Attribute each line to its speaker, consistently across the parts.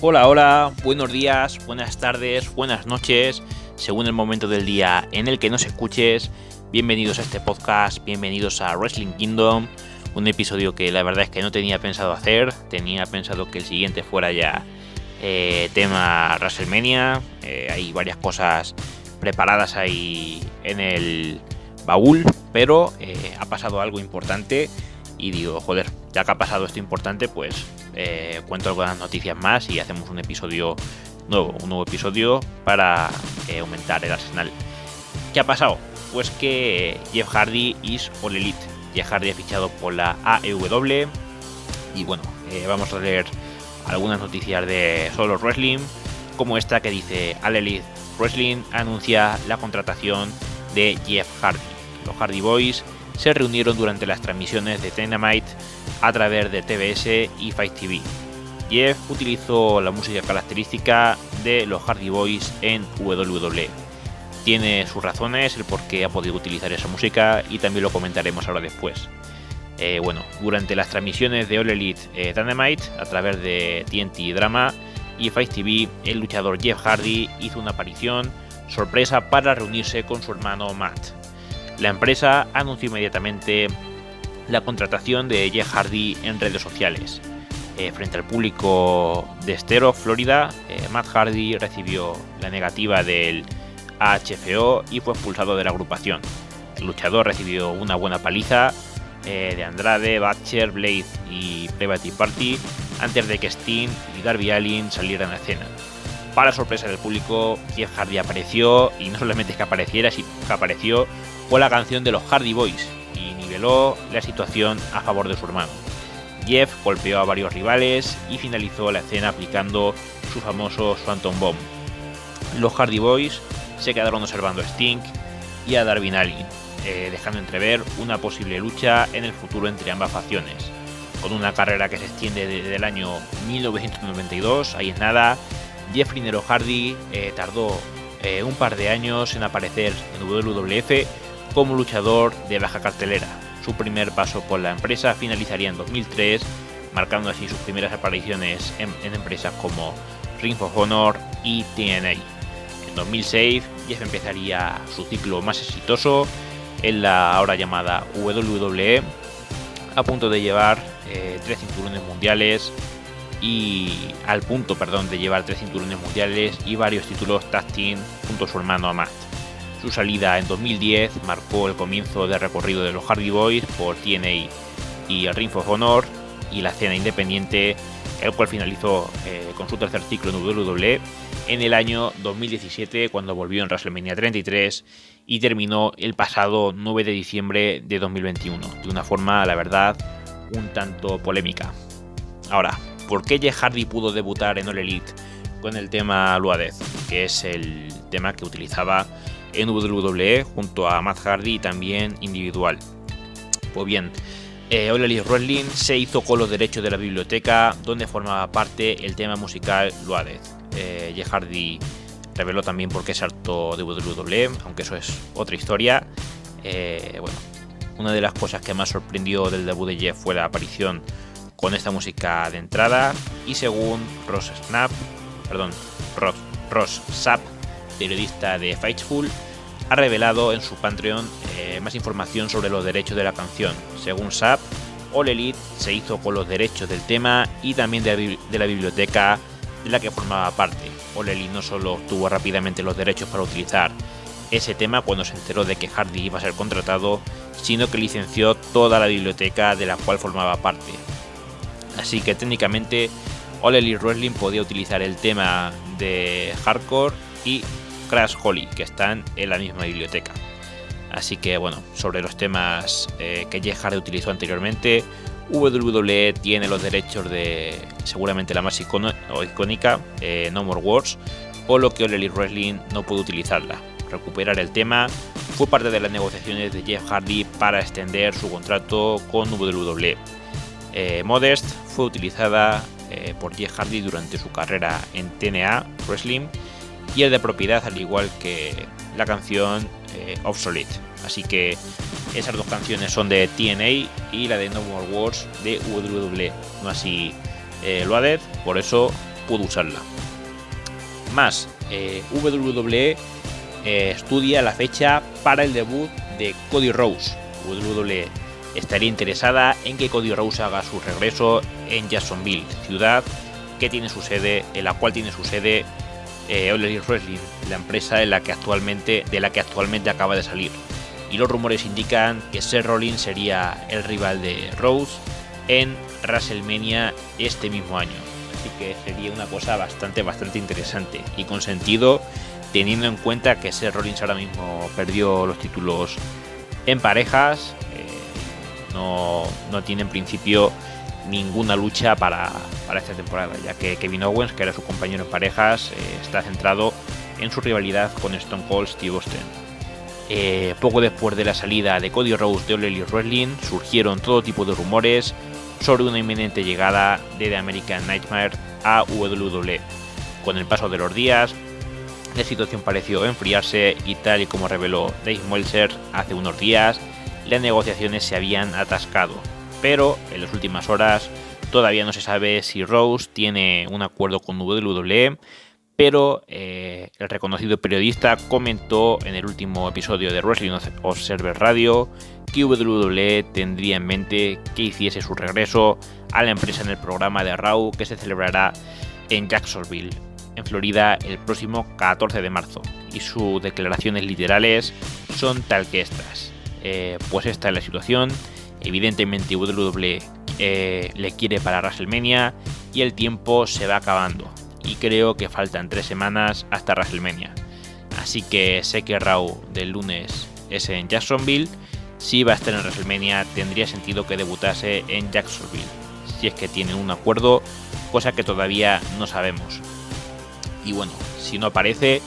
Speaker 1: Hola, hola, buenos días, buenas tardes, buenas noches, según el momento del día en el que nos escuches. Bienvenidos a este podcast, bienvenidos a Wrestling Kingdom, un episodio que la verdad es que no tenía pensado hacer, tenía pensado que el siguiente fuera ya eh, tema WrestleMania, eh, hay varias cosas preparadas ahí en el baúl, pero eh, ha pasado algo importante y digo, joder, ya que ha pasado esto importante, pues eh, cuento algunas noticias más y hacemos un episodio nuevo, un nuevo episodio para eh, aumentar el arsenal. ¿Qué ha pasado? Pues que Jeff Hardy is All Elite. Jeff Hardy ha fichado por la AEW y bueno, eh, vamos a leer algunas noticias de Solo Wrestling, como esta que dice All Elite Wrestling anuncia la contratación de Jeff Hardy. Los Hardy Boys se reunieron durante las transmisiones de Dynamite a través de TBS y Fight TV. Jeff utilizó la música característica de los Hardy Boys en WWE. Tiene sus razones el por qué ha podido utilizar esa música y también lo comentaremos ahora después. Eh, bueno, durante las transmisiones de All Elite eh, Dynamite a través de TNT Drama y Fight TV, el luchador Jeff Hardy hizo una aparición sorpresa para reunirse con su hermano Matt. La empresa anunció inmediatamente la contratación de Jeff Hardy en redes sociales. Eh, frente al público de Estero, Florida, eh, Matt Hardy recibió la negativa del AHFO y fue expulsado de la agrupación. El luchador recibió una buena paliza eh, de Andrade, Butcher, Blade y Private Party antes de que Sting y Darby Allin salieran a escena. Para sorpresa del público, Jeff Hardy apareció y no solamente es que apareciera, sino que apareció con la canción de los Hardy Boys la situación a favor de su hermano. Jeff golpeó a varios rivales y finalizó la escena aplicando su famoso Swanton Bomb. Los Hardy Boys se quedaron observando a Sting y a Darby Allin, eh, dejando entrever una posible lucha en el futuro entre ambas facciones. Con una carrera que se extiende desde el año 1992, ahí es nada, Jeff Nero Hardy eh, tardó eh, un par de años en aparecer en WWF como luchador de baja cartelera. Su primer paso por la empresa finalizaría en 2003, marcando así sus primeras apariciones en, empresas como Ring of Honor y TNA. En 2006, Jeff empezaría su ciclo más exitoso en la ahora llamada WWE, a punto de llevar eh, tres cinturones mundiales y al punto, perdón, de llevar tres cinturones mundiales y varios títulos tag team junto a su hermano Matt. Su salida en 2010 marcó el comienzo del recorrido de los Hardy Boys por TNA y el Ring of Honor y la escena independiente, el cual finalizó eh, con su tercer ciclo en WWE en el año 2017 cuando volvió en WrestleMania 33 y terminó el pasado 9 de diciembre de 2021, de una forma, la verdad, un tanto polémica. Ahora, ¿por qué Jeff Hardy pudo debutar en All Elite con el tema Luadez, que es el tema que utilizaba en WWE junto a Matt Hardy y también individual? Pues bien, eh, All Wrestling se hizo con los derechos de la biblioteca donde formaba parte el tema musical Luadez. Eh, Jeff Hardy reveló también por qué saltó de WWE, aunque eso es otra historia. Eh, bueno, una de las cosas que más sorprendió del debut de Jeff fue la aparición con esta música de entrada y según Ross Snap, perdón, Ross, Ross Sapp, periodista de Fightful, ha revelado en su Patreon eh, más información sobre los derechos de la canción. Según Sapp, All se hizo con los derechos del tema y también de la, biblioteca de la que formaba parte. All no solo obtuvo rápidamente los derechos para utilizar ese tema cuando se enteró de que Hardy iba a ser contratado, sino que licenció toda la biblioteca de la cual formaba parte. Así que técnicamente All Elite Wrestling podía utilizar el tema de Hardcore y Crash Holly, que están en la misma biblioteca. Así que bueno, sobre los temas eh, que Jeff Hardy utilizó anteriormente, WWE tiene los derechos de seguramente la más icónica, eh, No More Wars, por lo que All Elite Wrestling no pudo utilizarla. Recuperar el tema fue parte de las negociaciones de Jeff Hardy para extender su contrato con WWE. Eh, Modest fue utilizada por Jeff Hardy durante su carrera en TNA Wrestling y es de propiedad al igual que la canción eh, Obsolete. Así que esas dos canciones son de TNA y la de No More Wars de WWE, no así eh, Loaded, por eso puede usarla. Más, eh, WWE eh, estudia la fecha para el debut de Cody Rose. WWE estaría interesada en que Cody Rose haga su regreso en Jacksonville, ciudad que tiene su sede, en la cual tiene su sede eh, Wrestling, la empresa en la que actualmente, de la que actualmente acaba de salir. Y los rumores indican que Seth Rollins sería el rival de Rose en WrestleMania este mismo año. Así que sería una cosa bastante, bastante interesante y con sentido teniendo en cuenta que Seth Rollins ahora mismo perdió los títulos en parejas, eh, no, no tiene en principio ninguna lucha para, esta temporada, ya que Kevin Owens, que era su compañero en parejas, eh, está centrado en su rivalidad con Stone Cold Steve Austin. Eh, poco después de la salida de Cody Rose de Elite Wrestling, surgieron todo tipo de rumores sobre una inminente llegada de The American Nightmare a WWE. Con el paso de los días, la situación pareció enfriarse y tal y como reveló Dave Meltzer hace unos días, las negociaciones se habían atascado, pero en las últimas horas todavía no se sabe si Rose tiene un acuerdo con WWE, pero eh, el reconocido periodista comentó en el último episodio de Wrestling Observer Radio que WWE tendría en mente que hiciese su regreso a la empresa en el programa de Raw que se celebrará en Jacksonville, en Florida, el próximo 14 de marzo. Y sus declaraciones literales son tal que estas. Eh, pues esta es la situación Evidentemente WWE eh, le quiere para WrestleMania y el tiempo se va acabando. Y creo que faltan tres semanas hasta WrestleMania. Así que sé que Raw del lunes es en Jacksonville. Si va a estar en WrestleMania tendría sentido que debutase en Jacksonville. Si es que tienen un acuerdo, cosa que todavía no sabemos. Y bueno, si no aparece,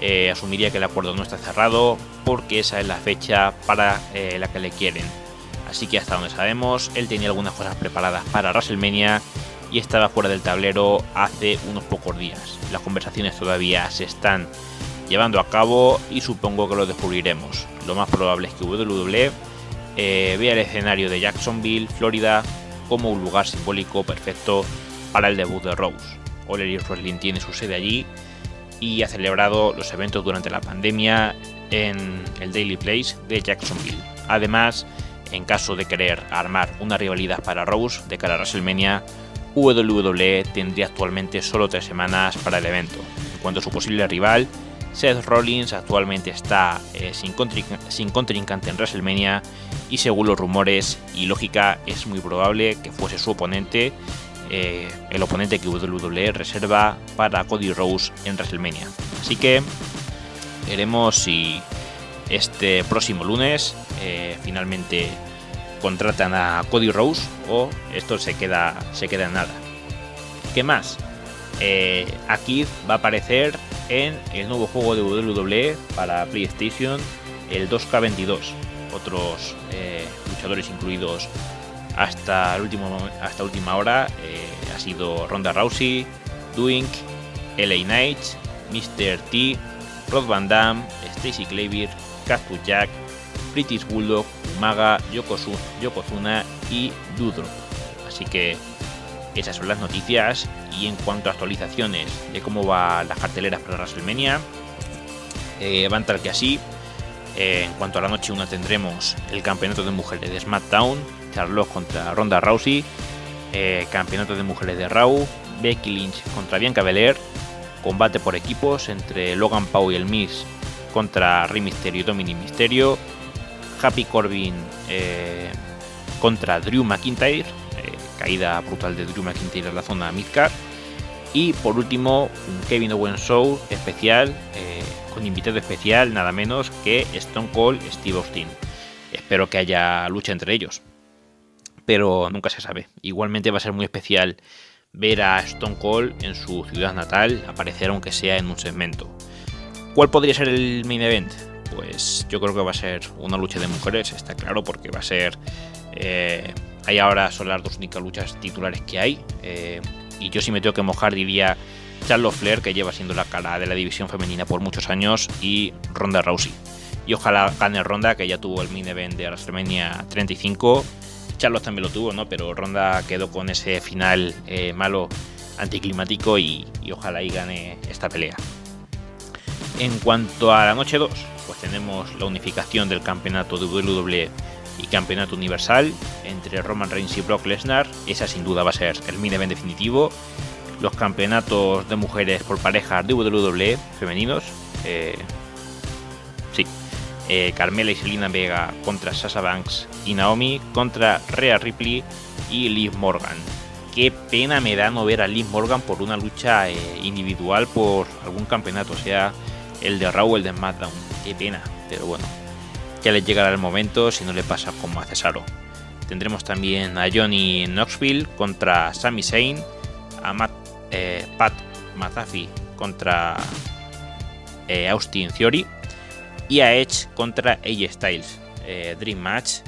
Speaker 1: eh, asumiría que el acuerdo no está cerrado porque esa es la fecha para eh, la que le quieren. Así que hasta donde sabemos, él tenía algunas cosas preparadas para WrestleMania y estaba fuera del tablero hace unos pocos días. Las conversaciones todavía se están llevando a cabo y supongo que lo descubriremos. Lo más probable es que WWE eh, vea el escenario de Jacksonville, Florida, como un lugar simbólico perfecto para el debut de Rose. Elite Wrestling tiene su sede allí y ha celebrado los eventos durante la pandemia en el Daily Place de Jacksonville. Además, en caso de querer armar una rivalidad para Rose de cara a WrestleMania, WWE tendría actualmente solo tres semanas para el evento. En cuanto a su posible rival, Seth Rollins actualmente está eh, sin, contrincante en WrestleMania y según los rumores y lógica es muy probable que fuese su oponente, eh, el oponente que WWE reserva para Cody Rose en WrestleMania. Así que veremos si este próximo lunes eh, finalmente contratan a Cody Rose o esto se queda, se queda en nada. ¿Qué más? Eh, va a aparecer en el nuevo juego de WWE para PlayStation, el 2K22. Otros eh, luchadores incluidos hasta, el último, hasta última hora ha sido Ronda Rousey, Doink, LA Knight, Mr. T, Rod Van Damme, Stacy Clavier, Cactus Jack, British Bulldog, Umaga, Yokozuna y Dudro. Así que esas son las noticias y en cuanto a actualizaciones de cómo va las carteleras para WrestleMania, eh, van tal que así. Eh, en cuanto a la noche una tendremos el campeonato de mujeres de SmackDown, Charlotte contra Ronda Rousey, eh, campeonato de mujeres de Raw, Becky Lynch contra Bianca Belair, combate por equipos entre Logan Paul y el Miss contra Rey Mysterio y Dominic Mysterio, Happy Corbin eh, contra Drew McIntyre, eh, caída brutal de Drew McIntyre en la zona Midcard, y por último un Kevin Owens Show especial, eh, con invitado especial nada menos que Stone Cold Steve Austin. Espero que haya lucha entre ellos, pero nunca se sabe. Igualmente va a ser muy especial ver a Stone Cold en su ciudad natal aparecer aunque sea en un segmento. ¿Cuál podría ser el main event? Pues yo creo que va a ser una lucha de mujeres, está claro, porque va a ser... Eh, ahora son las dos únicas luchas titulares que hay. Eh, y yo si me tengo que mojar diría Charlotte Flair, que lleva siendo la cara de la división femenina por muchos años, y Ronda Rousey. Y ojalá gane Ronda, que ya tuvo el main event de WrestleMania 35. Charlotte también lo tuvo, ¿no? Pero Ronda quedó con ese final eh, malo anticlimático y, ojalá y gane esta pelea. En cuanto a la noche 2, pues tenemos la unificación del campeonato WWE y campeonato universal entre Roman Reigns y Brock Lesnar. Esa sin duda va a ser el main event definitivo. Los campeonatos de mujeres por parejas de WWE femeninos. Eh, sí. Eh, Carmela y Selina Vega contra Sasha Banks y Naomi contra Rhea Ripley y Liv Morgan. Qué pena me da no ver a Liv Morgan por una lucha eh, individual por algún campeonato, sea el de Raw el de SmackDown. Qué pena, pero bueno, ya le llegará el momento si no le pasa como a Cesaro. Tendremos también a Johnny Knoxville contra Sami Zayn, a eh, Pat McAfee contra eh, Austin Theory y a Edge contra AJ Styles. Dream Match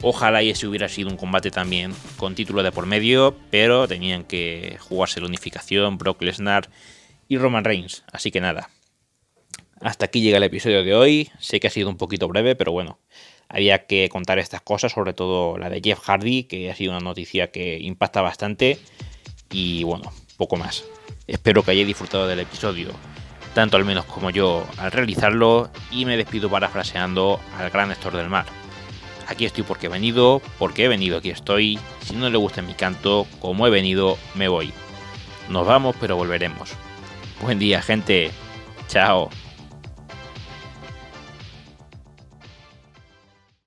Speaker 1: Ojalá y ese hubiera sido un combate también con título de por medio, pero tenían que jugarse la unificación, Brock Lesnar y Roman Reigns. Así que nada. Hasta aquí llega el episodio de hoy. Sé que ha sido un poquito breve, pero bueno, había que contar estas cosas, sobre todo la de Jeff Hardy, que ha sido una noticia que impacta bastante. Y bueno, poco más. Espero que hayáis disfrutado del episodio, tanto al menos como yo al realizarlo, y me despido parafraseando al gran Héctor del Mar aquí estoy porque he venido, porque he venido, aquí estoy. Si no le gusta mi canto, como he venido, me voy. Nos vamos, pero volveremos. Buen día, gente. Chao.